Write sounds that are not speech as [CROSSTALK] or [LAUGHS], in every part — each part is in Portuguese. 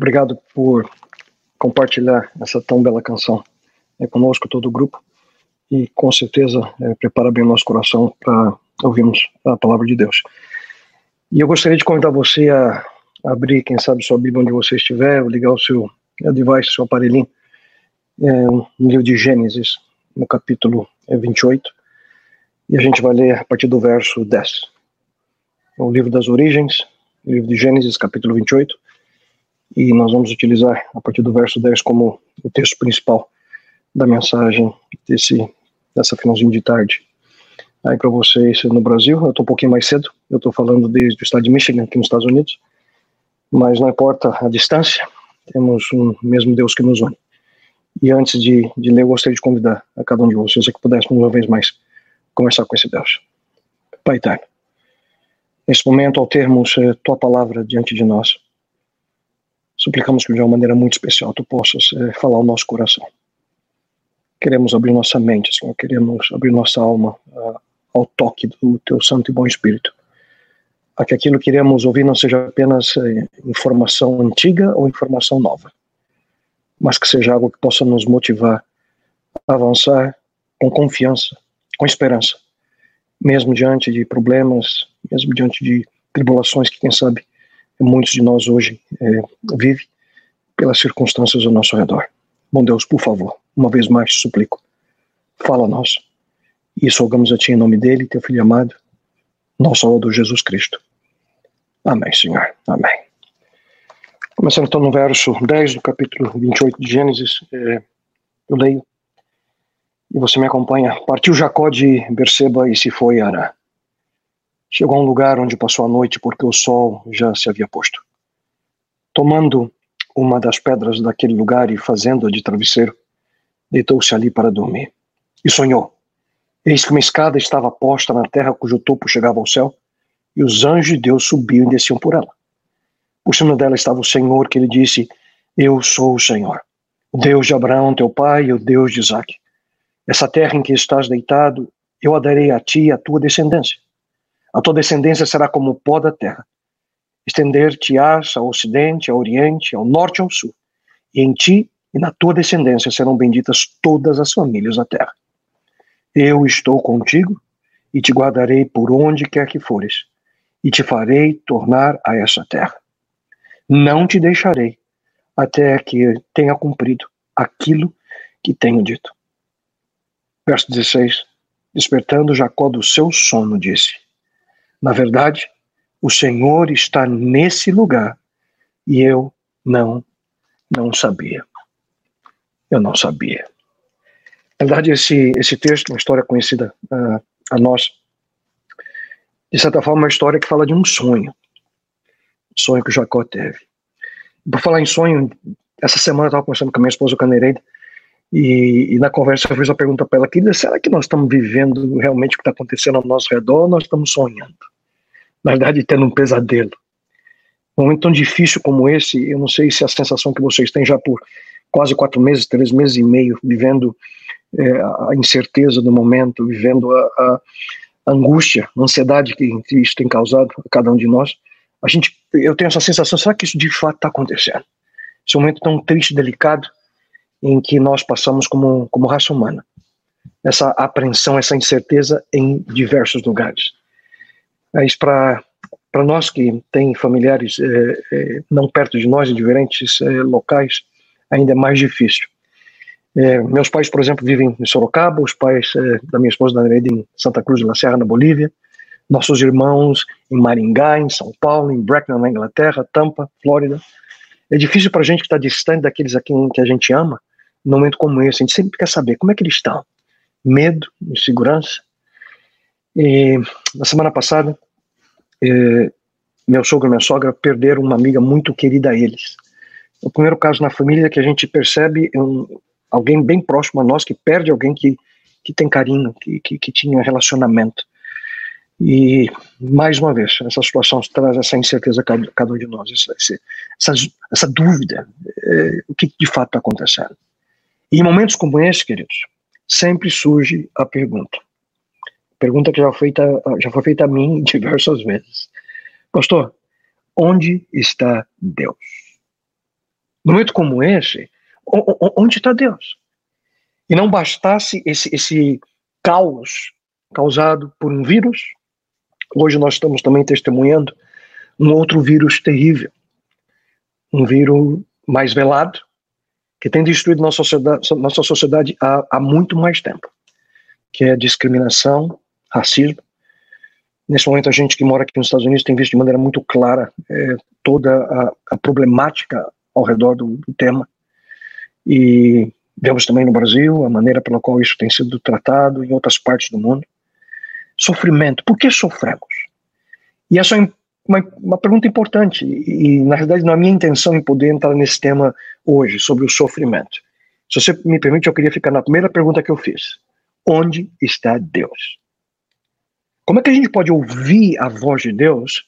Obrigado por compartilhar essa tão bela canção é, conosco, todo o grupo, e com certeza é, prepara bem o nosso coração para ouvirmos a palavra de Deus. E eu gostaria de convidar você a abrir, quem sabe, sua Bíblia onde você estiver, ligar o seu device, seu aparelhinho, é, no livro de Gênesis, no capítulo 28, é, e a gente vai ler a partir do verso 10. É o livro das origens, livro de Gênesis, capítulo 28, e nós vamos utilizar a partir do verso 10 como o texto principal da mensagem desse, dessa finalzinho de tarde. Aí para vocês no Brasil, eu estou um pouquinho mais cedo, eu estou falando desde o estado de Michigan, aqui nos Estados Unidos, mas não importa a distância, temos um mesmo Deus que nos une. E antes de, de ler, eu gostaria de convidar a cada um de vocês a que pudéssemos uma vez mais conversar com esse Deus. Pai eterno, nesse momento, ao termos eh, tua palavra diante de nós, suplicamos que de uma maneira muito especial tu possas eh, falar ao nosso coração. Queremos abrir nossa mente, Senhor, queremos abrir nossa alma uh, ao toque do teu santo e bom Espírito. A que aquilo que queremos ouvir não seja apenas eh, informação antiga ou informação nova, mas que seja algo que possa nos motivar a avançar com confiança, com esperança, mesmo diante de problemas, mesmo diante de tribulações que, quem sabe, muitos de nós hoje é, vivem pelas circunstâncias ao nosso redor. Bom Deus, por favor, uma vez mais te suplico, fala a nós. E rogamos a Ti em nome dele, teu Filho amado, nosso Salvador Jesus Cristo. Amém, Senhor. Amém. Começando então no verso 10 do capítulo 28 de Gênesis, é, eu leio, e você me acompanha. Partiu Jacó de Berseba e se foi a Arã. Chegou a um lugar onde passou a noite porque o sol já se havia posto. Tomando uma das pedras daquele lugar e fazendo-a de travesseiro, deitou-se ali para dormir. E sonhou. Eis que uma escada estava posta na terra cujo topo chegava ao céu, e os anjos de Deus subiam e desciam por ela. Por cima dela estava o Senhor, que lhe disse: Eu sou o Senhor, o Deus de Abraão, teu pai, e o Deus de Isaque. Essa terra em que estás deitado, eu a darei a ti e à tua descendência a tua descendência será como o pó da terra. Estender-te-ás ao ocidente, ao oriente, ao norte e ao sul. E em ti e na tua descendência serão benditas todas as famílias da terra. Eu estou contigo e te guardarei por onde quer que fores, e te farei tornar a essa terra. Não te deixarei até que tenha cumprido aquilo que tenho dito. Verso 16: Despertando Jacó do seu sono, disse: na verdade, o Senhor está nesse lugar e eu não não sabia. Eu não sabia. Na verdade, esse, esse texto, uma história conhecida uh, a nós, de certa forma, é uma história que fala de um sonho. Um sonho que Jacó teve. Por falar em sonho, essa semana eu estava conversando com a minha esposa, Canereida, e, e, na conversa eu fiz a pergunta para ela, querida, será que nós estamos vivendo realmente o que está acontecendo ao nosso redor ou nós estamos sonhando? Na verdade, tendo um pesadelo. Um momento tão difícil como esse, eu não sei se a sensação que vocês têm já por quase quatro meses, três meses e meio, vivendo é, a incerteza do momento, vivendo a, a angústia, a ansiedade que isso tem causado a cada um de nós, a gente, eu tenho essa sensação, será que isso de fato está acontecendo? Esse momento tão triste, delicado, em que nós passamos como, como raça humana. Essa apreensão, essa incerteza em diversos lugares. Mas para para nós que tem familiares é, é, não perto de nós, em diferentes é, locais, ainda é mais difícil. meus pais, por exemplo, vivem em Sorocaba, os pais da minha esposa, da Nereida, em Santa Cruz de la Serra, na Bolívia, nossos irmãos em Maringá, em São Paulo, em Bracknell, na Inglaterra, Tampa, Flórida. É difícil para a gente que está distante daqueles a quem que a gente ama, num momento como esse, a gente sempre quer saber como é que eles estão. Medo, insegurança. E na semana passada, eh, meu sogro e minha sogra perderam uma amiga muito querida a eles. O primeiro caso na família é que a gente percebe um, alguém bem próximo a nós que perde alguém que, que tem carinho, que, que, que tinha relacionamento. E, mais uma vez, essa situação traz essa incerteza a cada, cada um de nós, essa, essa, essa dúvida, eh, o que de fato está acontecendo. E em momentos como esse, queridos, sempre surge a pergunta: Pergunta que já foi feita, já foi feita a mim [LAUGHS] diversas vezes. Pastor, onde está Deus? No momento como esse, onde está Deus? E não bastasse esse, esse caos causado por um vírus, hoje nós estamos também testemunhando um outro vírus terrível, um vírus mais velado, que tem destruído nossa sociedade, nossa sociedade há, há muito mais tempo, que é discriminação, racismo. Nesse momento, a gente que mora aqui nos Estados Unidos tem visto de maneira muito clara é, toda a, a, problemática ao redor do, do tema. E vemos também no Brasil a maneira pela qual isso tem sido tratado em outras partes do mundo. Sofrimento. Por que sofremos? E essa é uma, uma pergunta importante, e, na realidade não é minha intenção em poder entrar nesse tema hoje, sobre o sofrimento. Se você me permite, eu queria ficar na primeira pergunta que eu fiz: Onde está Deus? Como é que a gente pode ouvir a voz de Deus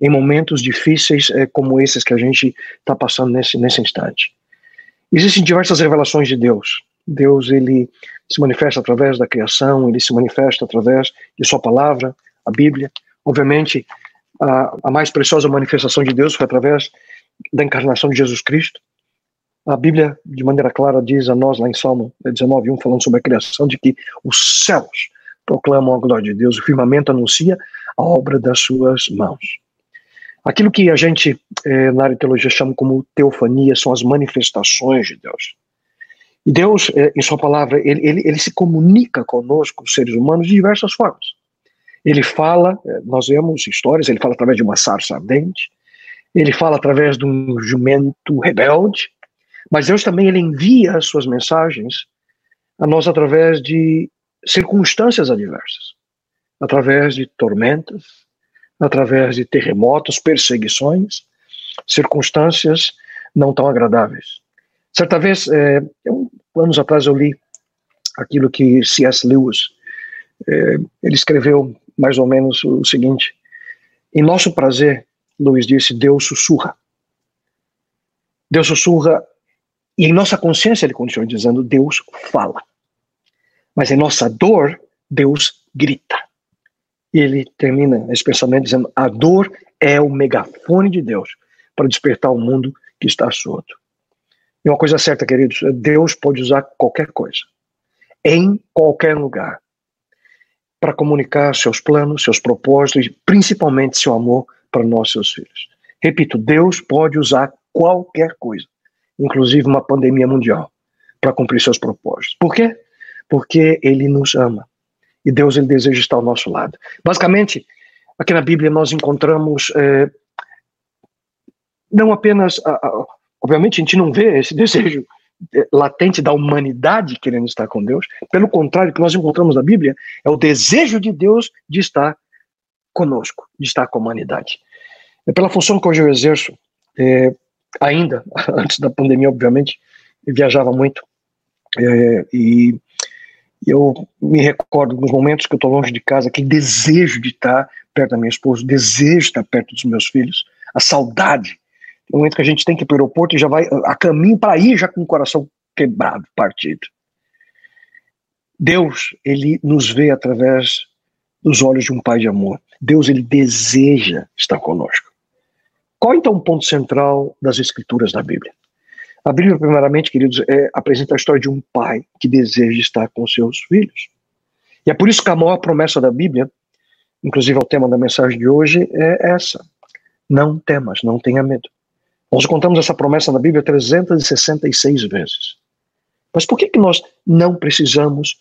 em momentos difíceis eh, como esses que a gente está passando nesse, nesse instante? Existem diversas revelações de Deus. Deus ele se manifesta através da criação, ele se manifesta através de sua palavra, a Bíblia. Obviamente, a, a mais preciosa manifestação de Deus foi através da encarnação de Jesus Cristo. A Bíblia, de maneira clara, diz a nós lá em Salmo 19:1 falando sobre a criação, de que os céus proclamam a glória de Deus, o firmamento anuncia a obra das suas mãos. Aquilo que a gente, eh, na área de teologia, chama como teofania, são as manifestações de Deus. E Deus, eh, em Sua palavra, ele, ele, ele se comunica conosco, os seres humanos, de diversas formas. Ele fala, eh, nós vemos histórias, ele fala através de uma sarça ardente, ele fala através de um jumento rebelde, mas Deus também ele envia as suas mensagens a nós através de circunstâncias adversas, através de tormentas, através de terremotos, perseguições, circunstâncias não tão agradáveis. Certa vez, é, anos atrás, eu li aquilo que C.S. Lewis é, ele escreveu mais ou menos o seguinte: em nosso prazer, Lewis disse, Deus sussurra. Deus sussurra e em nossa consciência, ele continua dizendo, Deus fala. Mas em nossa dor, Deus grita. E ele termina esse pensamento dizendo: a dor é o megafone de Deus para despertar o mundo que está surdo. E uma coisa certa, queridos: Deus pode usar qualquer coisa, em qualquer lugar, para comunicar seus planos, seus propósitos e principalmente seu amor para nós, seus filhos. Repito: Deus pode usar qualquer coisa, inclusive uma pandemia mundial, para cumprir seus propósitos. Por quê? Porque Ele nos ama e Deus ele deseja estar ao nosso lado. Basicamente, aqui na Bíblia nós encontramos é, não apenas, a, a, obviamente a gente não vê esse [LAUGHS] desejo é, latente da humanidade querendo estar com Deus, pelo contrário, o que nós encontramos na Bíblia é o desejo de Deus de estar conosco, de estar com a humanidade. É pela função que hoje eu exerço, é, ainda, [LAUGHS] antes da pandemia, obviamente, viajava muito, é, e eu me recordo dos momentos que eu estou longe de casa, aquele desejo de estar perto da minha esposa, o desejo de estar perto dos meus filhos, a saudade. Um momento que a gente tem que ir para o aeroporto e já vai a caminho para ir já com o coração quebrado, partido. Deus, ele nos vê através dos olhos de um pai de amor. Deus, ele deseja estar conosco. Qual então o ponto central das escrituras da Bíblia? A Bíblia, primeiramente, queridos, é, apresenta a história de um pai que deseja estar com seus filhos. E é por isso que a maior promessa da Bíblia, inclusive é o tema da mensagem de hoje, é essa: não temas, não tenha medo. Nós encontramos essa promessa na Bíblia 366 vezes. Mas por que, que nós não precisamos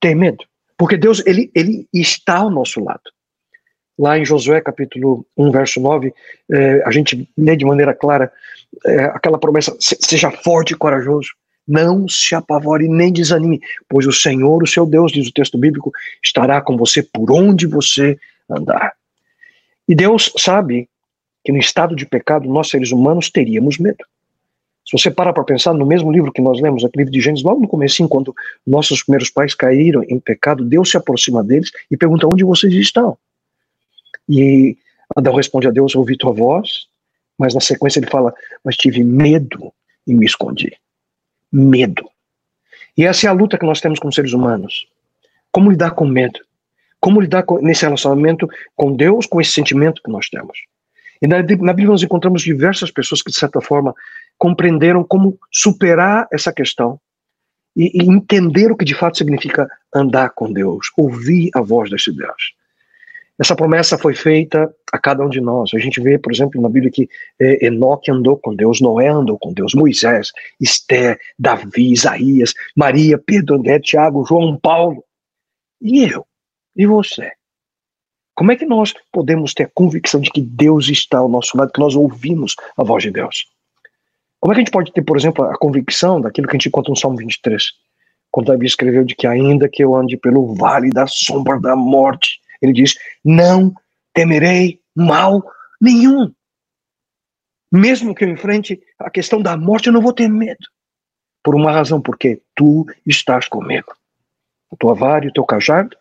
ter medo? Porque Deus ele, ele está ao nosso lado. Lá em Josué capítulo 1, verso 9, eh, a gente lê de maneira clara eh, aquela promessa: seja forte e corajoso, não se apavore nem desanime, pois o Senhor, o seu Deus, diz o texto bíblico, estará com você por onde você andar. E Deus sabe que no estado de pecado nós seres humanos teríamos medo. Se você para para pensar no mesmo livro que nós lemos, aquele livro de Gênesis, logo no começo, quando nossos primeiros pais caíram em pecado, Deus se aproxima deles e pergunta onde vocês estão. E Adão responde a Deus: Ouvi tua voz, mas na sequência ele fala: Mas tive medo e me escondi. Medo. E essa é a luta que nós temos como seres humanos. Como lidar com medo? Como lidar com, nesse relacionamento com Deus, com esse sentimento que nós temos? E na, na Bíblia nós encontramos diversas pessoas que, de certa forma, compreenderam como superar essa questão e, e entender o que de fato significa andar com Deus, ouvir a voz desse Deus. Essa promessa foi feita a cada um de nós. A gente vê, por exemplo, na Bíblia que é, Enoque andou com Deus, Noé andou com Deus, Moisés, Esther, Davi, Isaías, Maria, Pedro, André, Tiago, João, Paulo. E eu? E você? Como é que nós podemos ter a convicção de que Deus está ao nosso lado, que nós ouvimos a voz de Deus? Como é que a gente pode ter, por exemplo, a convicção daquilo que a gente encontra no Salmo 23? Quando Davi escreveu de que ainda que eu ande pelo vale da sombra da morte, ele diz: Não temerei mal nenhum. Mesmo que eu enfrente a questão da morte, eu não vou ter medo. Por uma razão, porque tu estás comigo. A tua vara e o teu cajado,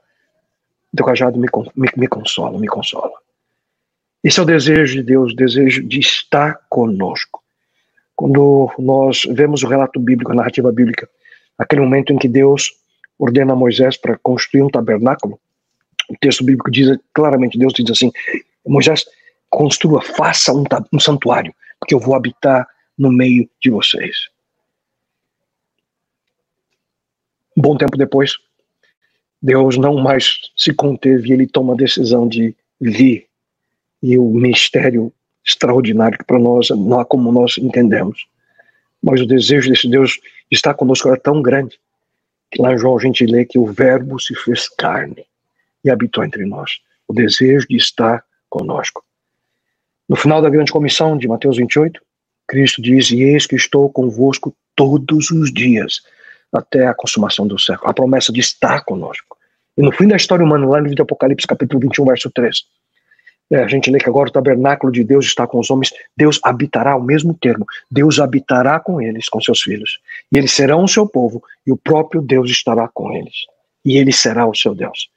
o teu cajado me, me, me consola, me consola. Esse é o desejo de Deus, o desejo de estar conosco. Quando nós vemos o relato bíblico, a narrativa bíblica, aquele momento em que Deus ordena a Moisés para construir um tabernáculo, o texto bíblico diz claramente, Deus diz assim, Moisés, construa, faça um, um santuário, porque eu vou habitar no meio de vocês. Um bom tempo depois, Deus não mais se conteve ele toma a decisão de vir. E o mistério extraordinário para nós não há como nós entendemos. Mas o desejo desse Deus de estar conosco era tão grande que lá em João a gente lê que o Verbo se fez carne e habitou entre nós. O desejo de estar conosco. No final da grande comissão de Mateus 28, Cristo diz: E eis que estou convosco todos os dias, até a consumação do século. A promessa de estar conosco. E no fim da história humana, lá no livro de Apocalipse, capítulo 21, verso 3, é, a gente lê que agora o tabernáculo de Deus está com os homens, Deus habitará, o mesmo termo, Deus habitará com eles, com seus filhos, e eles serão o seu povo, e o próprio Deus estará com eles, e ele será o seu Deus.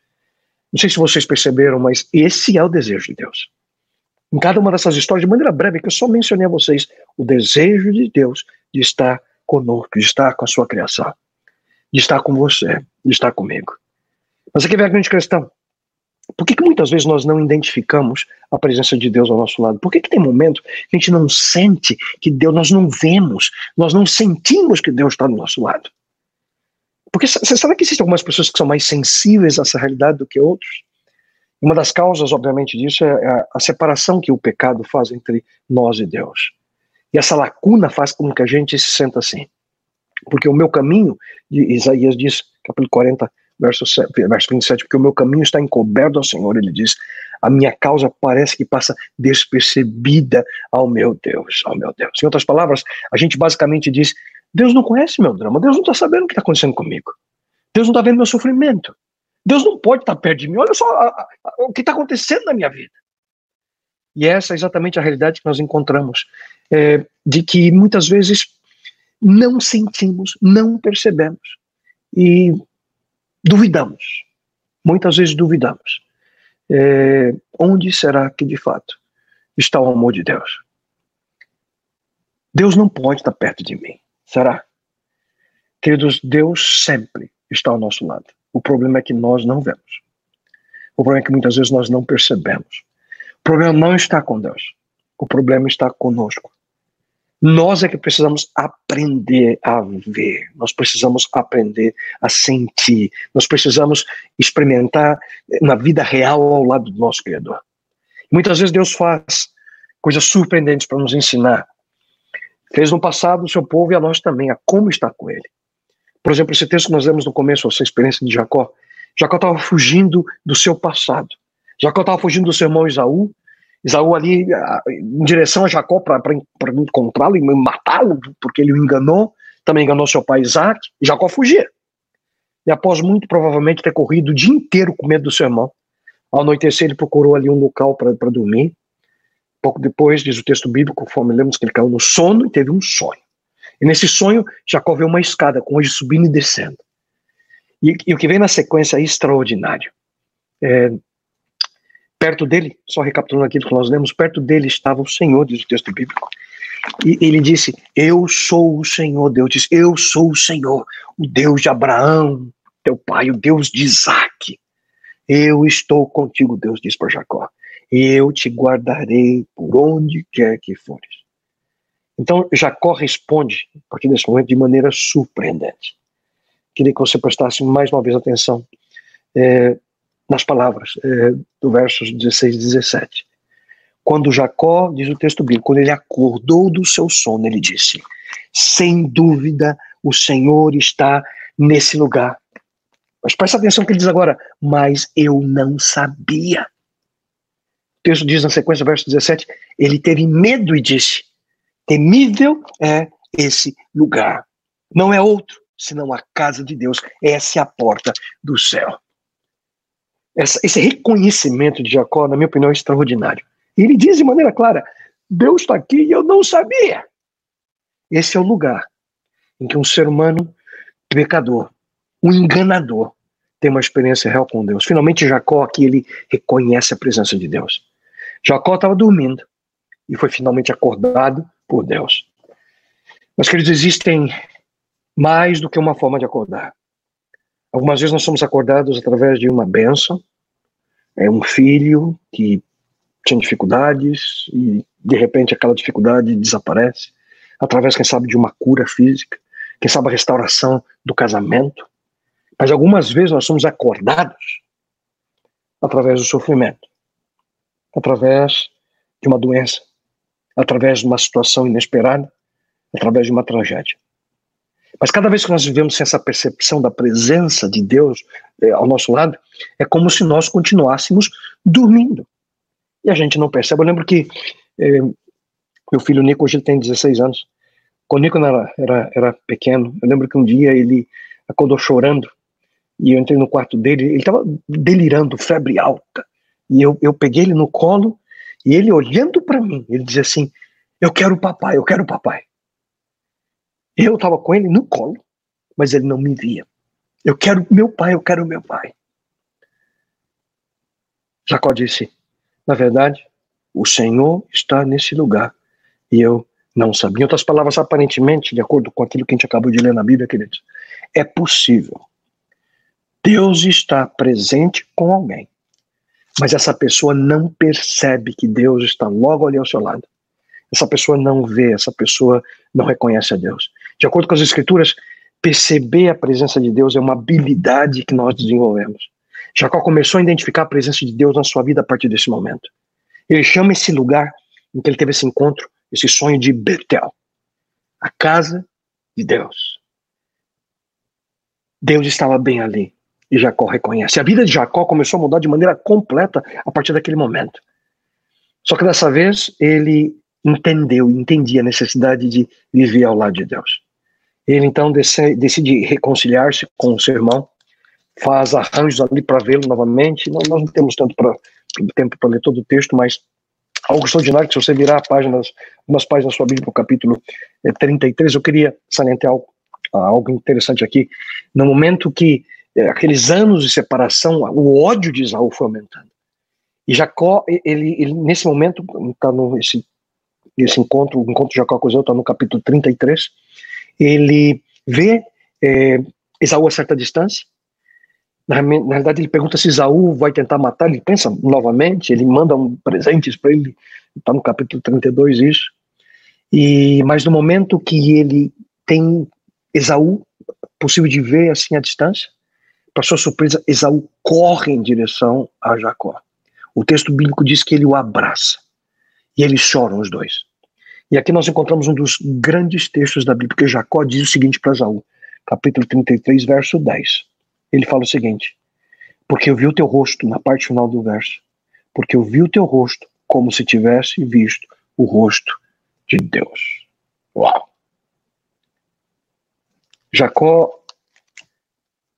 Não sei se vocês perceberam, mas esse é o desejo de Deus. Em cada uma dessas histórias, de maneira breve, que eu só mencionei a vocês, o desejo de Deus de estar conosco, de estar com a sua criação, de estar com você, de estar comigo. Mas aqui vem a grande questão. Por que, que muitas vezes nós não identificamos a presença de Deus ao nosso lado? Por que, que tem momento que a gente não sente que Deus, nós não vemos, nós não sentimos que Deus está do nosso lado? Porque sabe que existem algumas pessoas que são mais sensíveis a essa realidade do que outros? Uma das causas, obviamente, disso é a separação que o pecado faz entre nós e Deus. E essa lacuna faz com que a gente se sinta assim. Porque o meu caminho, Isaías diz, capítulo 40, verso, 7, verso 27, porque o meu caminho está encoberto ao Senhor, ele diz, a minha causa parece que passa despercebida ao meu Deus, ao meu Deus. Em outras palavras, a gente basicamente diz, Deus não conhece meu drama, Deus não está sabendo o que está acontecendo comigo, Deus não está vendo meu sofrimento, Deus não pode estar tá perto de mim, olha só a, a, a, o que está acontecendo na minha vida. E essa é exatamente a realidade que nós encontramos, é, de que muitas vezes não sentimos, não percebemos. E duvidamos. Muitas vezes duvidamos. É, onde será que de fato está o amor de Deus? Deus não pode estar perto de mim. Será? Queridos, Deus sempre está ao nosso lado. O problema é que nós não vemos. O problema é que muitas vezes nós não percebemos. O problema não está com Deus. O problema está conosco. Nós é que precisamos aprender a ver, nós precisamos aprender a sentir, nós precisamos experimentar na vida real ao lado do nosso Criador. Muitas vezes Deus faz coisas surpreendentes para nos ensinar. Fez no passado o seu povo e a nós também, a como estar com Ele. Por exemplo, esse texto que nós lemos no começo, essa experiência de Jacó. Jacó estava fugindo do seu passado. Jacó estava fugindo do seu irmão Isaú, Isaú ali em direção a Jacó para encontrá-lo e matá-lo, porque ele o enganou, também enganou seu pai Isaac, e Jacó fugia. E após muito provavelmente ter corrido o dia inteiro com medo do seu irmão, ao anoitecer ele procurou ali um local para dormir. Pouco depois, diz o texto bíblico, conforme lemos que ele caiu no sono e teve um sonho. E nesse sonho, Jacó vê uma escada com hoje subindo e descendo. E, e o que vem na sequência é extraordinário. É, Perto dele, só recapitulando aquilo que nós lemos, perto dele estava o Senhor, diz o texto bíblico. E ele disse: Eu sou o Senhor. Deus disse: Eu sou o Senhor, o Deus de Abraão, teu pai, o Deus de Isaac. Eu estou contigo, Deus disse para Jacó. Eu te guardarei por onde quer que fores. Então Jacó responde, a partir desse momento, de maneira surpreendente. Queria que você prestasse mais uma vez atenção é, nas palavras é, do versos 16 e 17. Quando Jacó, diz o texto bíblico, quando ele acordou do seu sono, ele disse: Sem dúvida o Senhor está nesse lugar. Mas presta atenção que ele diz agora: Mas eu não sabia. Texto diz na sequência, verso 17: Ele teve medo e disse: Temível é esse lugar. Não é outro, senão a casa de Deus. Essa é a porta do céu. Essa, esse reconhecimento de Jacó, na minha opinião, é extraordinário. Ele diz de maneira clara: Deus está aqui e eu não sabia. Esse é o lugar em que um ser humano pecador, um enganador, tem uma experiência real com Deus. Finalmente, Jacó aqui ele reconhece a presença de Deus. Jacó estava dormindo e foi finalmente acordado por Deus. Mas, queridos, existem mais do que uma forma de acordar. Algumas vezes nós somos acordados através de uma benção, é um filho que tinha dificuldades e de repente aquela dificuldade desaparece, através, quem sabe, de uma cura física, quem sabe a restauração do casamento. Mas algumas vezes nós somos acordados através do sofrimento, através de uma doença, através de uma situação inesperada, através de uma tragédia. Mas cada vez que nós vivemos essa percepção da presença de Deus eh, ao nosso lado, é como se nós continuássemos dormindo e a gente não percebe. Eu lembro que eh, meu filho Nico hoje tem 16 anos. Quando Nico era, era, era pequeno, eu lembro que um dia ele acordou chorando e eu entrei no quarto dele, ele estava delirando, febre alta. E eu, eu peguei ele no colo e ele olhando para mim, ele dizia assim: Eu quero o papai, eu quero o papai. Eu estava com ele no colo, mas ele não me via. Eu quero meu pai, eu quero meu pai. Jacó disse: na verdade, o Senhor está nesse lugar e eu não sabia. Em outras palavras, aparentemente, de acordo com aquilo que a gente acabou de ler na Bíblia, queridos, é possível. Deus está presente com alguém, mas essa pessoa não percebe que Deus está logo ali ao seu lado. Essa pessoa não vê, essa pessoa não reconhece a Deus. De acordo com as Escrituras, perceber a presença de Deus é uma habilidade que nós desenvolvemos. Jacó começou a identificar a presença de Deus na sua vida a partir desse momento. Ele chama esse lugar em que ele teve esse encontro, esse sonho de Betel, a casa de Deus. Deus estava bem ali e Jacó reconhece. A vida de Jacó começou a mudar de maneira completa a partir daquele momento. Só que dessa vez ele entendeu, entendia a necessidade de viver ao lado de Deus. Ele então decide reconciliar-se com o seu irmão faz arranjos ali para vê-lo novamente. Nós não temos tanto pra, tempo para ler todo o texto, mas algo extraordinário que se você virar páginas, umas páginas da sua Bíblia o capítulo 33, eh, eu queria salientar algo, algo interessante aqui. No momento que aqueles anos de separação, o ódio de Isaú foi aumentando. E Jacó, ele, ele nesse momento, está nesse esse encontro, o encontro de Jacó com Esaú está no capítulo 33, ele vê é, Esaú a certa distância, na, na realidade, ele pergunta se Isaú vai tentar matar, ele pensa novamente, ele manda um presentes para ele, está no capítulo 32 isso. E, mas no momento que ele tem Esaú, possível de ver assim à distância, para sua surpresa, Esaú corre em direção a Jacó. O texto bíblico diz que ele o abraça. E eles choram os dois. E aqui nós encontramos um dos grandes textos da Bíblia, que Jacó diz o seguinte para Esaú, capítulo 33, verso 10 ele fala o seguinte: Porque eu vi o teu rosto, na parte final do verso, porque eu vi o teu rosto como se tivesse visto o rosto de Deus. Uau! Jacó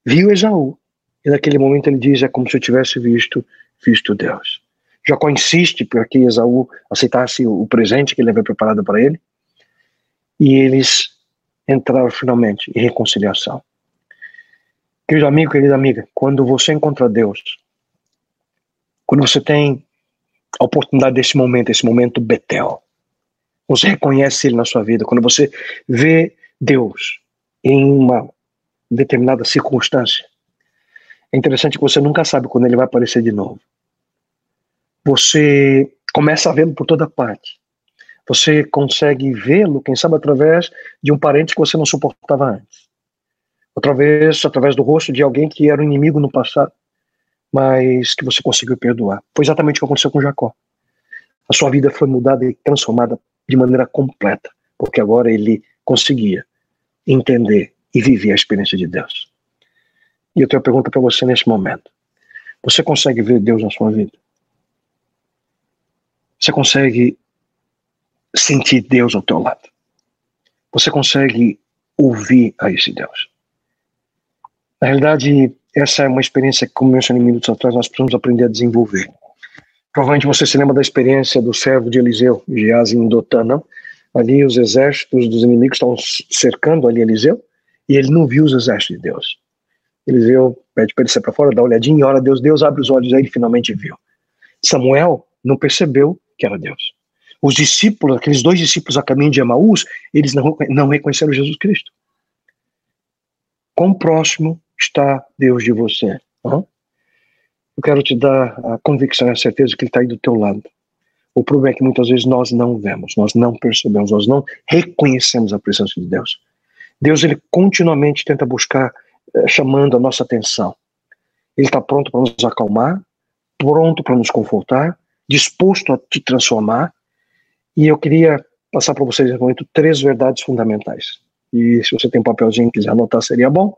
viu Esaú, e naquele momento ele diz: É como se eu tivesse visto, visto Deus. Jacó insiste para que Esaú aceitasse o presente que ele havia preparado para ele, e eles entraram finalmente em reconciliação. Querido amigo, querida amiga, quando você encontra Deus, quando você tem a oportunidade desse momento, esse momento Betel, você reconhece Ele na sua vida, quando você vê Deus em uma determinada circunstância, é interessante que você nunca sabe quando Ele vai aparecer de novo. Você começa a vê-lo por toda parte. Você consegue vê-lo, quem sabe, através de um parente que você não suportava antes. Outra vez, através do rosto de alguém que era um inimigo no passado, mas que você conseguiu perdoar. Foi exatamente o que aconteceu com Jacó. A sua vida foi mudada e transformada de maneira completa, porque agora ele conseguia entender e viver a experiência de Deus. E eu tenho uma pergunta para você nesse momento. Você consegue ver Deus na sua vida? Você consegue sentir Deus ao teu lado? Você consegue ouvir a esse Deus? Na realidade, essa é uma experiência que, como mencionei minutos atrás, nós precisamos aprender a desenvolver. Provavelmente você se lembra da experiência do servo de Eliseu, Geazi em Dotã, não? Ali os exércitos dos inimigos estavam cercando ali Eliseu e ele não viu os exércitos de Deus. Eliseu pede para ele sair para fora, dá uma olhadinha e ora Deus, Deus abre os olhos, aí ele finalmente viu. Samuel não percebeu que era Deus. Os discípulos, aqueles dois discípulos a caminho de Emaús, eles não, não reconheceram Jesus Cristo. Quão próximo está Deus de você? Eu quero te dar a convicção e a certeza que Ele está aí do teu lado. O problema é que muitas vezes nós não vemos, nós não percebemos, nós não reconhecemos a presença de Deus. Deus, Ele continuamente tenta buscar, eh, chamando a nossa atenção. Ele está pronto para nos acalmar, pronto para nos confortar, disposto a te transformar. E eu queria passar para vocês nesse momento três verdades fundamentais. E se você tem um papelzinho e quiser anotar, seria bom.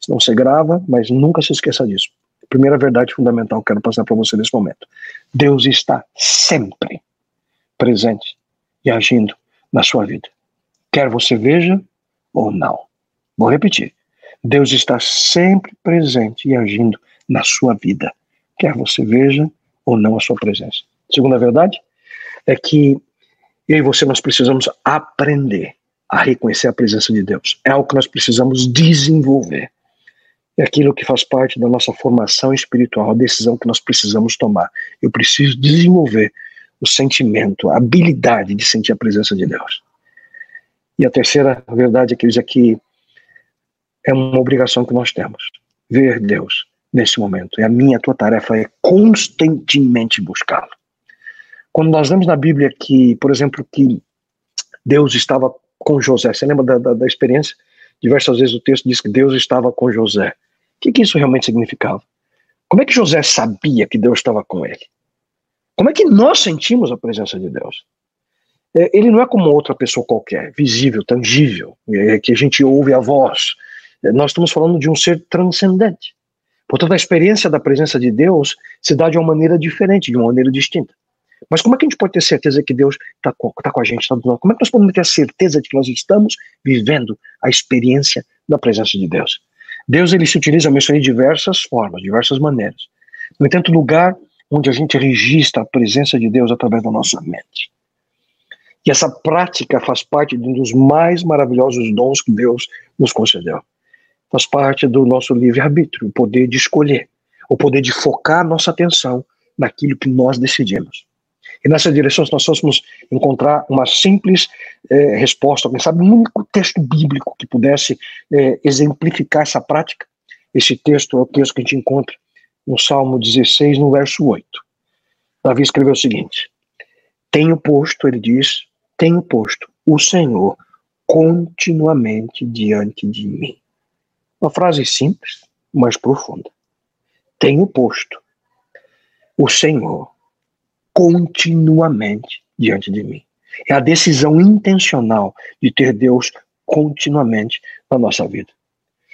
Se não, você grava, mas nunca se esqueça disso. Primeira verdade fundamental que quero passar para você nesse momento. Deus está sempre presente e agindo na sua vida. Quer você veja ou não. Vou repetir. Deus está sempre presente e agindo na sua vida. Quer você veja ou não a sua presença. Segunda verdade é que eu e você nós precisamos aprender a reconhecer a presença de Deus. É algo que nós precisamos desenvolver. É aquilo que faz parte da nossa formação espiritual, a decisão que nós precisamos tomar. Eu preciso desenvolver o sentimento, a habilidade de sentir a presença de Deus. E a terceira verdade é que é uma obrigação que nós temos, ver Deus nesse momento. E a minha, a tua tarefa é constantemente buscá-lo. Quando nós vemos na Bíblia que, por exemplo, que Deus estava com José, você lembra da, da, da experiência? Diversas vezes o texto diz que Deus estava com José. O que, que isso realmente significava? Como é que José sabia que Deus estava com ele? Como é que nós sentimos a presença de Deus? É, ele não é como outra pessoa qualquer, visível, tangível, é, que a gente ouve a voz. É, nós estamos falando de um ser transcendente. Portanto, a experiência da presença de Deus se dá de uma maneira diferente, de uma maneira distinta. Mas como é que a gente pode ter certeza que Deus está com, tá com a gente? Tá como é que nós podemos ter certeza de que nós estamos vivendo a experiência da presença de Deus? Deus ele se utiliza, eu mencionei, diversas formas, diversas maneiras. No entanto, lugar onde a gente registra a presença de Deus através da nossa mente. E essa prática faz parte de um dos mais maravilhosos dons que Deus nos concedeu. Faz parte do nosso livre-arbítrio, o poder de escolher, o poder de focar nossa atenção naquilo que nós decidimos. E nessa direção, nós fôssemos encontrar uma simples eh, resposta, quem sabe, um único texto bíblico que pudesse eh, exemplificar essa prática. Esse texto é o texto que a gente encontra no Salmo 16, no verso 8. Davi escreveu o seguinte: Tenho posto, ele diz, tenho posto o Senhor continuamente diante de mim. Uma frase simples, mas profunda. Tenho posto o Senhor continuamente diante de mim. É a decisão intencional de ter Deus continuamente na nossa vida.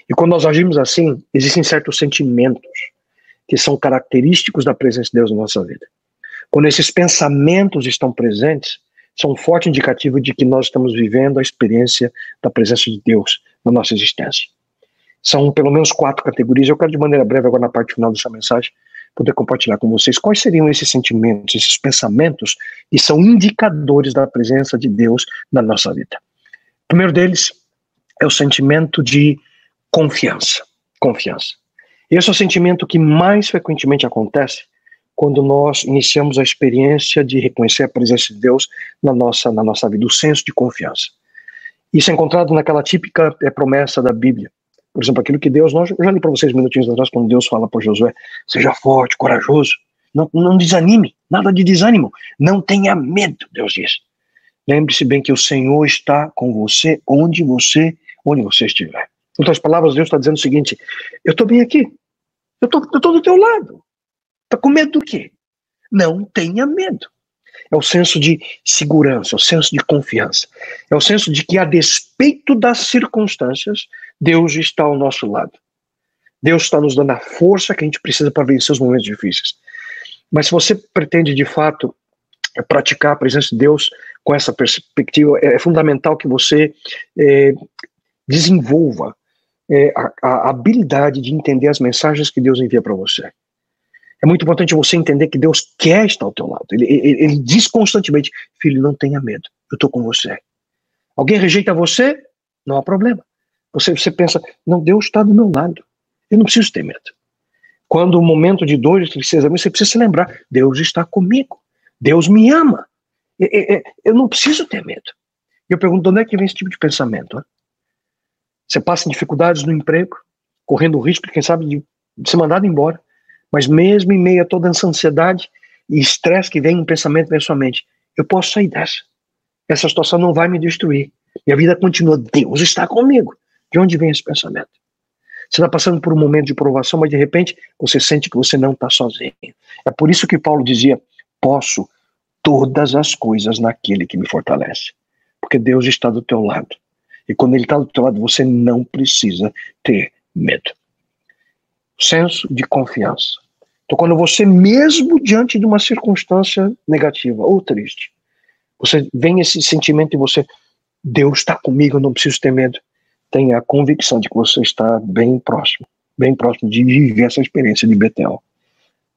E quando nós agimos assim, existem certos sentimentos que são característicos da presença de Deus na nossa vida. Quando esses pensamentos estão presentes, são um forte indicativo de que nós estamos vivendo a experiência da presença de Deus na nossa existência. São pelo menos quatro categorias. Eu quero, de maneira breve, agora na parte final dessa mensagem, poder compartilhar com vocês quais seriam esses sentimentos, esses pensamentos que são indicadores da presença de Deus na nossa vida. O primeiro deles é o sentimento de confiança. Confiança. Esse é o sentimento que mais frequentemente acontece quando nós iniciamos a experiência de reconhecer a presença de Deus na nossa, na nossa vida, o senso de confiança. Isso é encontrado naquela típica é, promessa da Bíblia, por exemplo, aquilo que Deus, nós, eu já li para vocês minutinhos atrás, quando Deus fala para Josué, seja forte, corajoso, não, não desanime, nada de desânimo, não tenha medo, Deus diz. Lembre-se bem que o Senhor está com você onde você, onde você estiver. Em outras palavras, Deus está dizendo o seguinte: eu estou bem aqui, eu estou do teu lado. Está com medo do quê? Não tenha medo. É o senso de segurança, é o senso de confiança. É o senso de que, a despeito das circunstâncias, Deus está ao nosso lado. Deus está nos dando a força que a gente precisa para vencer os momentos difíceis. Mas se você pretende, de fato, praticar a presença de Deus com essa perspectiva, é, fundamental que você é, desenvolva é, a, a habilidade de entender as mensagens que Deus envia para você. É muito importante você entender que Deus quer estar ao teu lado. Ele, ele, ele diz constantemente: Filho, não tenha medo, eu estou com você. Alguém rejeita você? Não há problema. Você, você pensa: Não, Deus está do meu lado. Eu não preciso ter medo. Quando o momento de dor e tristeza, você precisa se lembrar: Deus está comigo. Deus me ama. Eu não preciso ter medo. E eu pergunto: de onde é que vem esse tipo de pensamento? Você passa em dificuldades no emprego, correndo o risco, quem sabe, de ser mandado embora. Mas mesmo em meio a toda essa ansiedade e estresse que vem no pensamento na sua mente, eu posso sair dessa. Essa situação não vai me destruir. Minha vida continua. Deus está comigo. De onde vem esse pensamento? Você está passando por um momento de provação, mas de repente você sente que você não está sozinho. É por isso que Paulo dizia: posso todas as coisas naquele que me fortalece. Porque Deus está do teu lado. E quando Ele está do teu lado, você não precisa ter medo. Senso de confiança. Então, quando você, mesmo diante de uma circunstância negativa ou triste, você vem esse sentimento em você, Deus está comigo, eu não preciso ter medo. Tenha a convicção de que você está bem próximo, bem próximo de viver essa experiência de Betel,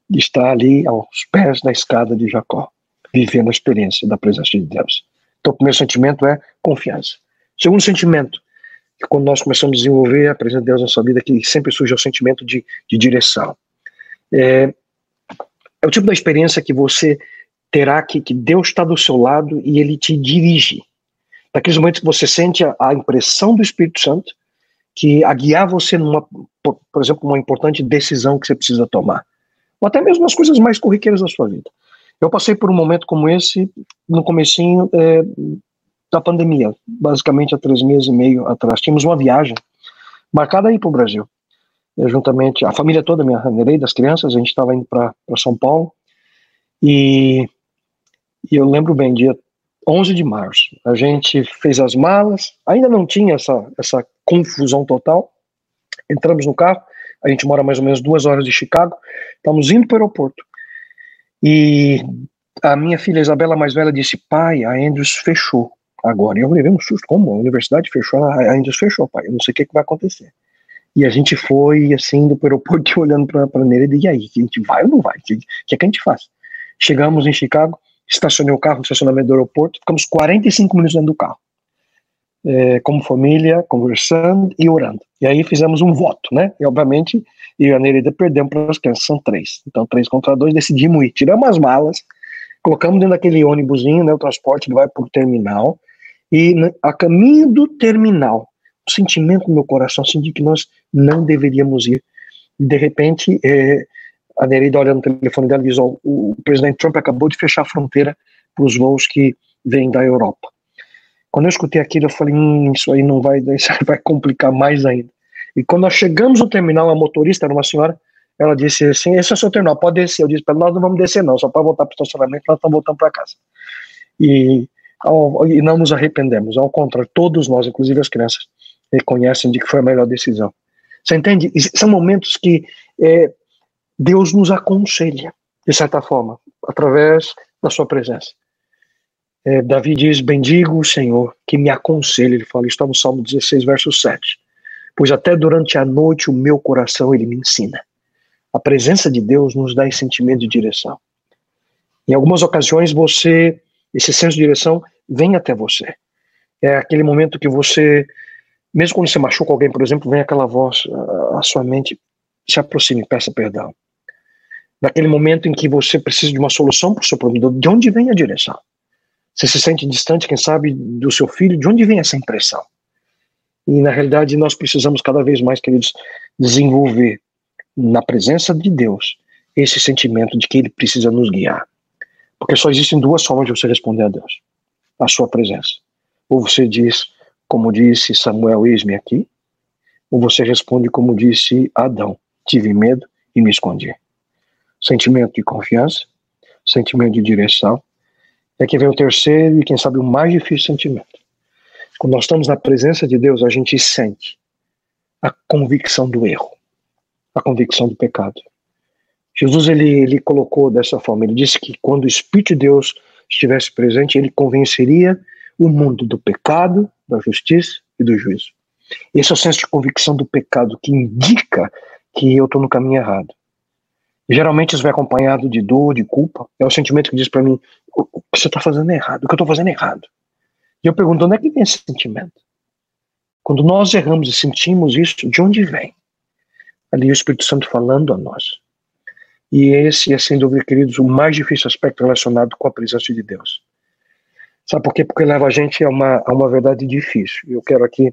de estar ali aos pés da escada de Jacó, vivendo a experiência da presença de Deus. Então, o primeiro sentimento é confiança. O segundo sentimento, que quando nós começamos a desenvolver a presença de Deus na nossa vida, que sempre surge o sentimento de, de direção. É, é o tipo da experiência que você terá que, que Deus está do seu lado e ele te dirige. Naqueles momentos que você sente a, a impressão do Espírito Santo que a guiar você numa, por, por, exemplo, uma importante decisão que você precisa tomar. Ou até mesmo nas coisas mais corriqueiras da sua vida. Eu passei por um momento como esse no comecinho é, da pandemia, basicamente há três meses e meio atrás. Tínhamos uma viagem marcada aí para o Brasil juntamente, a família toda, minha Nereida, das crianças, a gente estava indo para São Paulo, e, e eu lembro bem, dia 11 de março, a gente fez as malas, ainda não tinha essa, essa confusão total, entramos no carro, a gente mora mais ou menos duas horas de Chicago, estamos indo para o aeroporto, e a minha filha Isabela mais velha disse, pai, a Andrews fechou agora, e eu levei um susto, como? A universidade fechou, a Andrews fechou, pai, eu não sei o que, que vai acontecer. E a gente foi, assim, do aeroporto, [LAUGHS] olhando para a Nereida, e aí, a gente vai ou não vai? O que, que, é que a gente faz? Chegamos em Chicago, estacionei o carro no estacionamento do aeroporto, ficamos 45 minutos dentro do carro. É, como família, conversando e orando. E aí fizemos um voto, né? E obviamente, eu e a Nereida perdemos para as crianças, são três. Então, três contra dois, decidimos ir. Tiramos as malas, colocamos dentro daquele ônibusinho, né? O transporte que vai para o terminal. E a caminho do terminal, sentimento no meu coração, assim, de que nós não deveríamos ir. De repente, é, a Nereida olha no telefone dela e diz: oh, o presidente Trump acabou de fechar a fronteira para os voos que vêm da Europa. Quando eu escutei aquilo, eu falei: hum, isso aí não vai, [LAUGHS] isso vai complicar mais ainda. E quando nós chegamos no terminal, a motorista era uma senhora, ela disse assim: esse é o seu terminal, pode descer. Eu disse para nós não vamos descer, não, só para voltar para o estacionamento, nós estamos voltando para casa. E, ao, e não nos arrependemos, ao contrário, todos nós, inclusive as crianças, reconhecem de que foi a melhor decisão. Você entende? São momentos que é, Deus nos aconselha, de certa forma, através da sua presença. É, Davi diz: Bendigo o Senhor que me aconselha. Ele fala, está no Salmo 16, verso 7. Pois até durante a noite o meu coração ele me ensina. A presença de Deus nos dá esse sentimento de direção. Em algumas ocasiões você, esse senso de direção vem até você. É aquele momento que você mesmo quando você machuca alguém, por exemplo, vem aquela voz à sua mente, se aproxime, peça perdão. Naquele momento em que você precisa de uma solução para o seu problema, de onde vem a direção? Você se sente distante, quem sabe, do seu filho, de onde vem essa impressão? E na realidade nós precisamos cada vez mais, queridos, desenvolver na presença de Deus esse sentimento de que Ele precisa nos guiar. Porque só existem duas formas de você responder a Deus. a sua presença. Ou você diz, como disse Samuel, eis-me aqui, ou você responde como disse Adão, tive medo e me escondi. Sentimento de confiança, sentimento de direção. É que vem o terceiro e, quem sabe, o mais difícil sentimento. Quando nós estamos na presença de Deus, a gente sente a convicção do erro, a convicção do pecado. Jesus ele, ele colocou dessa forma, ele disse que quando o Espírito de Deus estivesse presente, ele convenceria o mundo do pecado, da justiça e do juízo. Esse é o senso de convicção do pecado que indica que eu estou no caminho errado. Geralmente isso vai acompanhado de dor, de culpa. É o sentimento que diz para mim: o que você está fazendo errado, o que eu estou fazendo errado. E eu pergunto: onde é que vem esse sentimento? Quando nós erramos e sentimos isso, de onde vem? Ali o Espírito Santo falando a nós. E esse é, sem dúvida, queridos, o mais difícil aspecto relacionado com a presença de Deus. Sabe por quê? Porque leva a gente a uma, a uma verdade difícil. Eu quero aqui,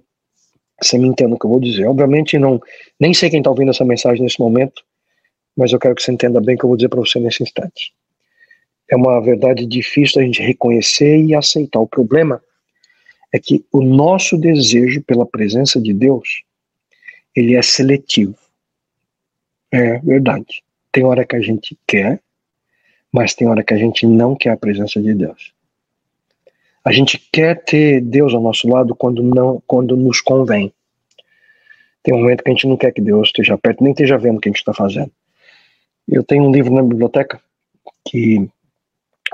você me entenda o que eu vou dizer. Obviamente, não, nem sei quem está ouvindo essa mensagem nesse momento, mas eu quero que você entenda bem o que eu vou dizer para você nesse instante. É uma verdade difícil a gente reconhecer e aceitar. O problema é que o nosso desejo pela presença de Deus, ele é seletivo. É verdade. Tem hora que a gente quer, mas tem hora que a gente não quer a presença de Deus. A gente quer ter Deus ao nosso lado quando não, quando nos convém. Tem um momento que a gente não quer que Deus esteja perto, nem esteja vendo o que a gente está fazendo. Eu tenho um livro na biblioteca que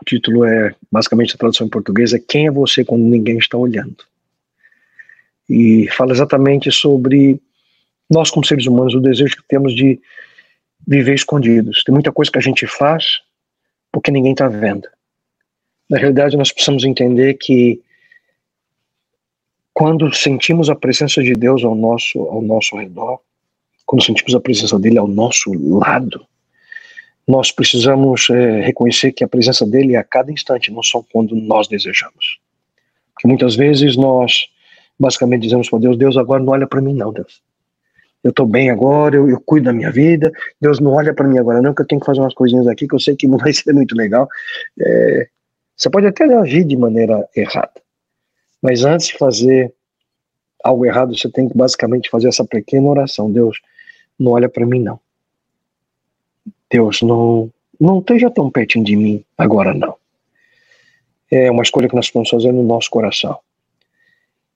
o título é, basicamente a tradução em português é Quem é você quando ninguém está olhando? E fala exatamente sobre nós como seres humanos, o desejo que temos de viver escondidos. Tem muita coisa que a gente faz porque ninguém está vendo. Na realidade, nós precisamos entender que quando sentimos a presença de Deus ao nosso, ao nosso redor, quando sentimos a presença dele ao nosso lado, nós precisamos é, reconhecer que a presença dele é a cada instante, não só quando nós desejamos. Porque muitas vezes nós basicamente dizemos para Deus: Deus, agora não olha para mim, não, Deus eu estou bem agora, eu, eu, cuido da minha vida, Deus não olha para mim agora não, que eu tenho que fazer umas coisinhas aqui que eu sei que não vai ser muito legal. É, você pode até agir de maneira errada, mas antes de fazer algo errado, você tem que basicamente fazer essa pequena oração, Deus, não olha para mim não. Deus, não, não esteja tão pertinho de mim agora não. É uma escolha que nós podemos fazer no nosso coração.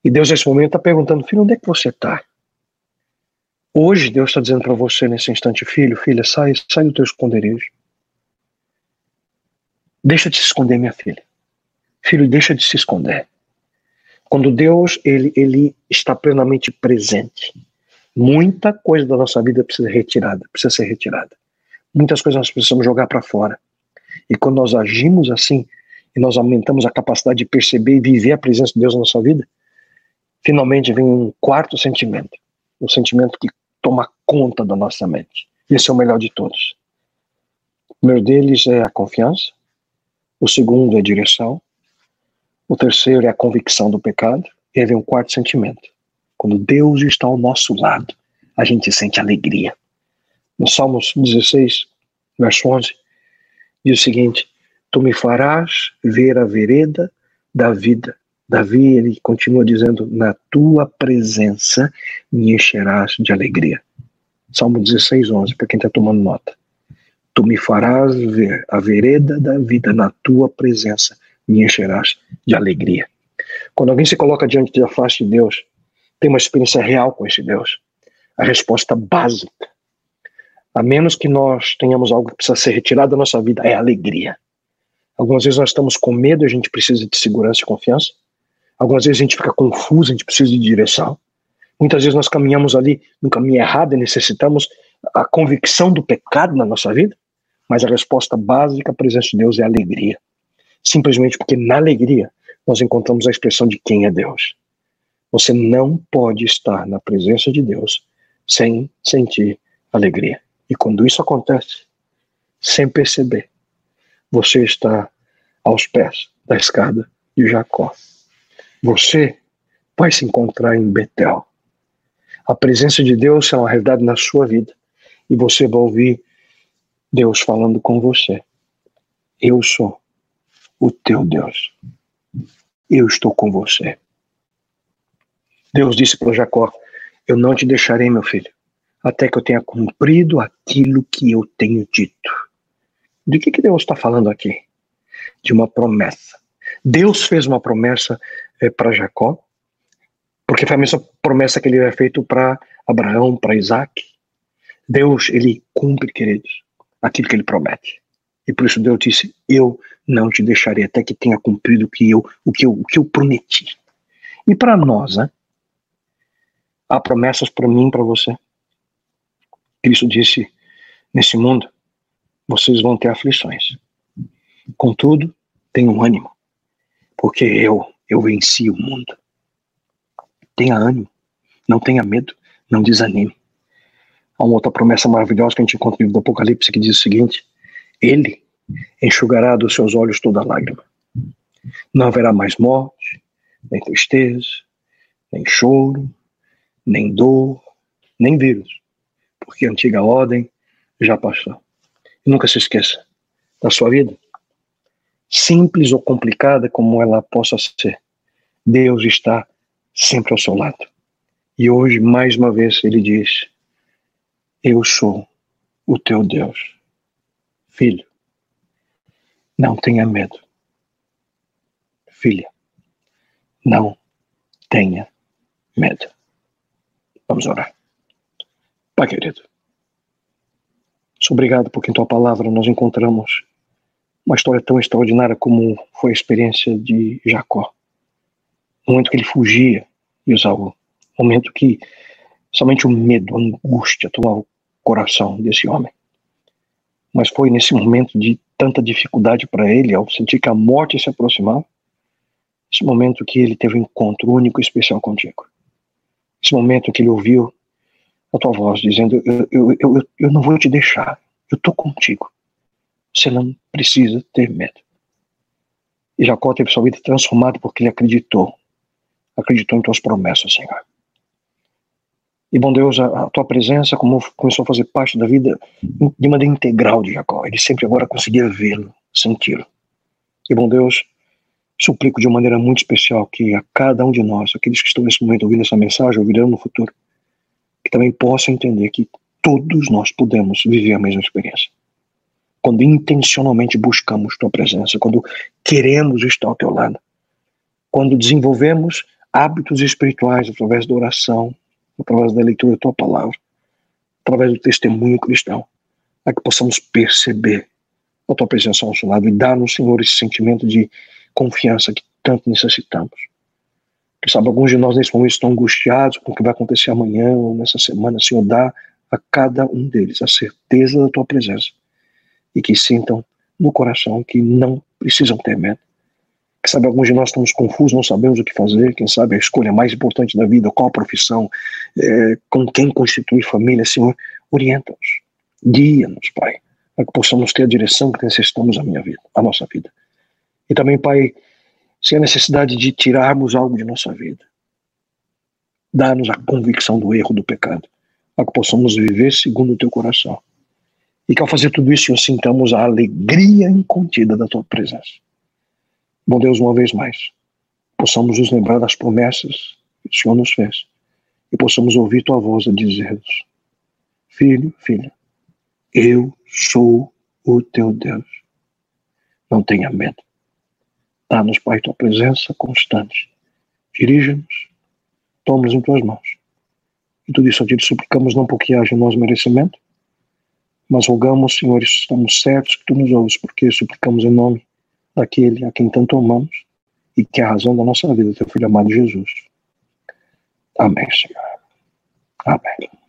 E Deus, nesse momento, está perguntando, filho, onde é que você está? Hoje Deus está dizendo para você nesse instante, filho, filha, sai, sai do teu esconderijo. Deixa de se esconder, minha filha. Filho, deixa de se esconder. Quando Deus ele, ele está plenamente presente, muita coisa da nossa vida precisa retirada, precisa ser retirada. Muitas coisas nós precisamos jogar para fora. E quando nós agimos assim, e nós aumentamos a capacidade de perceber e viver a presença de Deus na nossa vida, finalmente vem um quarto sentimento, um sentimento que toma conta da nossa mente. Esse é o melhor de todos. O primeiro deles é a confiança, o segundo é a direção, o terceiro é a convicção do pecado, e aí vem um quarto sentimento. Quando Deus está ao nosso lado, a gente sente alegria. No Salmos 16, verso 11, diz o seguinte: Tu me farás ver a vereda da vida Davi, ele continua dizendo: Na tua presença me encherás de alegria. Salmo 16, 11, para quem está tomando nota. Tu me farás ver a vereda da vida na tua presença, me encherás de alegria. Quando alguém se coloca diante da face de Deus, tem uma experiência real com esse Deus. A resposta básica, a menos que nós tenhamos algo que precisa ser retirado da nossa vida, é alegria. Algumas vezes nós estamos com medo, a gente precisa de segurança e confiança. Algumas vezes a gente fica confuso, a gente precisa de direção. Muitas vezes nós caminhamos ali no caminho errado e necessitamos a convicção do pecado na nossa vida, mas a resposta básica à presença de Deus é alegria. Simplesmente porque na alegria nós encontramos a expressão de quem é Deus. Você não pode estar na presença de Deus sem sentir alegria. E quando isso acontece, sem perceber, você está aos pés da escada de Jacó. Você vai se encontrar em Betel. A presença de Deus é uma realidade na sua vida. E você vai ouvir Deus falando com você. Eu sou o teu Deus. eu estou com você. Deus disse para Jacó: Eu não te deixarei, meu filho, até que eu tenha cumprido aquilo que eu tenho dito. De que, que Deus está falando aqui? De uma promessa. Deus fez uma promessa é, para Jacó, porque foi a mesma promessa que ele havia feito para Abraão, para Isaac. Deus, ele cumpre, queridos, aquilo que ele promete. E por isso Deus disse: Eu não te deixarei até que tenha cumprido o que eu, o que eu, o que eu prometi. E para nós, né? Há promessas para mim e para você. Cristo disse: Nesse mundo, vocês vão ter aflições. Contudo, tenham ânimo, porque eu, eu venci o mundo. Tenha ânimo, não tenha medo, não desanime. Há uma outra promessa maravilhosa que a gente encontra no livro do Apocalipse que diz o seguinte: Ele enxugará dos seus olhos toda lágrima. Não haverá mais morte, nem tristeza, nem choro, nem dor, nem vírus, porque a antiga ordem já passou. E nunca se esqueça da sua vida, simples ou complicada como ela possa ser, Deus está sempre ao seu lado. E hoje, mais uma vez, ele diz: Eu sou o teu Deus. Filho, não tenha medo. Filha, não tenha medo. Vamos orar. Pai querido, obrigado porque em tua palavra nós encontramos uma história tão extraordinária como foi a experiência de Jacó. O momento que ele fugia de Esaú. O momento que somente o medo, a angústia tomava coração desse homem. Mas foi nesse momento de tanta dificuldade para ele, ao sentir que a morte se aproximava, esse momento que ele teve um encontro único e especial contigo. Esse momento que ele ouviu a tua voz dizendo: Eu, eu, eu, eu não vou te deixar, eu estou contigo. Você não precisa ter medo. E Jacó teve sua vida transformada porque ele acreditou. Acreditou em tuas promessas, Senhor. E, bom Deus, a, a, tua presença como começou a fazer parte da vida de maneira integral de Jacó. Ele sempre agora conseguia vê-lo, senti-lo. E, bom Deus, suplico de uma maneira muito especial que a cada um de nós, aqueles que estão nesse momento ouvindo essa mensagem, ouvirão no futuro, que também possam entender que todos nós podemos viver a mesma experiência. Quando intencionalmente buscamos tua presença, quando queremos estar ao teu lado, quando desenvolvemos hábitos espirituais através da oração, através da leitura da tua palavra, através do testemunho cristão, a que possamos perceber a tua presença ao nosso lado e dar no Senhor esse sentimento de confiança que tanto necessitamos. Que sabe, alguns de nós nesse momento estão angustiados com o que vai acontecer amanhã ou nessa semana, Senhor, dá a cada um deles a certeza da tua presença e que sintam no coração que não precisam ter medo, quem sabe alguns de nós estamos confusos, não sabemos o que fazer, quem sabe a escolha mais importante da vida, qual a profissão, é, com quem constituir família, Senhor, orienta-nos, guia-nos, Pai, para que possamos ter a direção que necessitamos a minha vida, a nossa vida. E também, Pai, se a necessidade de tirarmos algo de nossa vida, dá-nos a convicção do erro, do pecado, para que possamos viver segundo o Teu coração. E que ao fazer tudo isso, Senhor, sintamos a alegria incontida da Tua presença. Bom Deus, uma vez mais, possamos nos lembrar das promessas que o Senhor nos fez e possamos ouvir tua voz a dizer-nos: Filho, filha, eu sou o teu Deus. Não tenha medo. Dá-nos, Pai, tua presença constante. Dirija-nos, toma-nos em tuas mãos. E tudo isso a ti suplicamos não porque haja em nós merecimento, mas rogamos, Senhor, estamos certos que tu nos ouves, porque suplicamos em nome daquele a quem tanto amamos e que é a razão da nossa vida, teu filho amado Jesus. Amém, Senhor. Amém.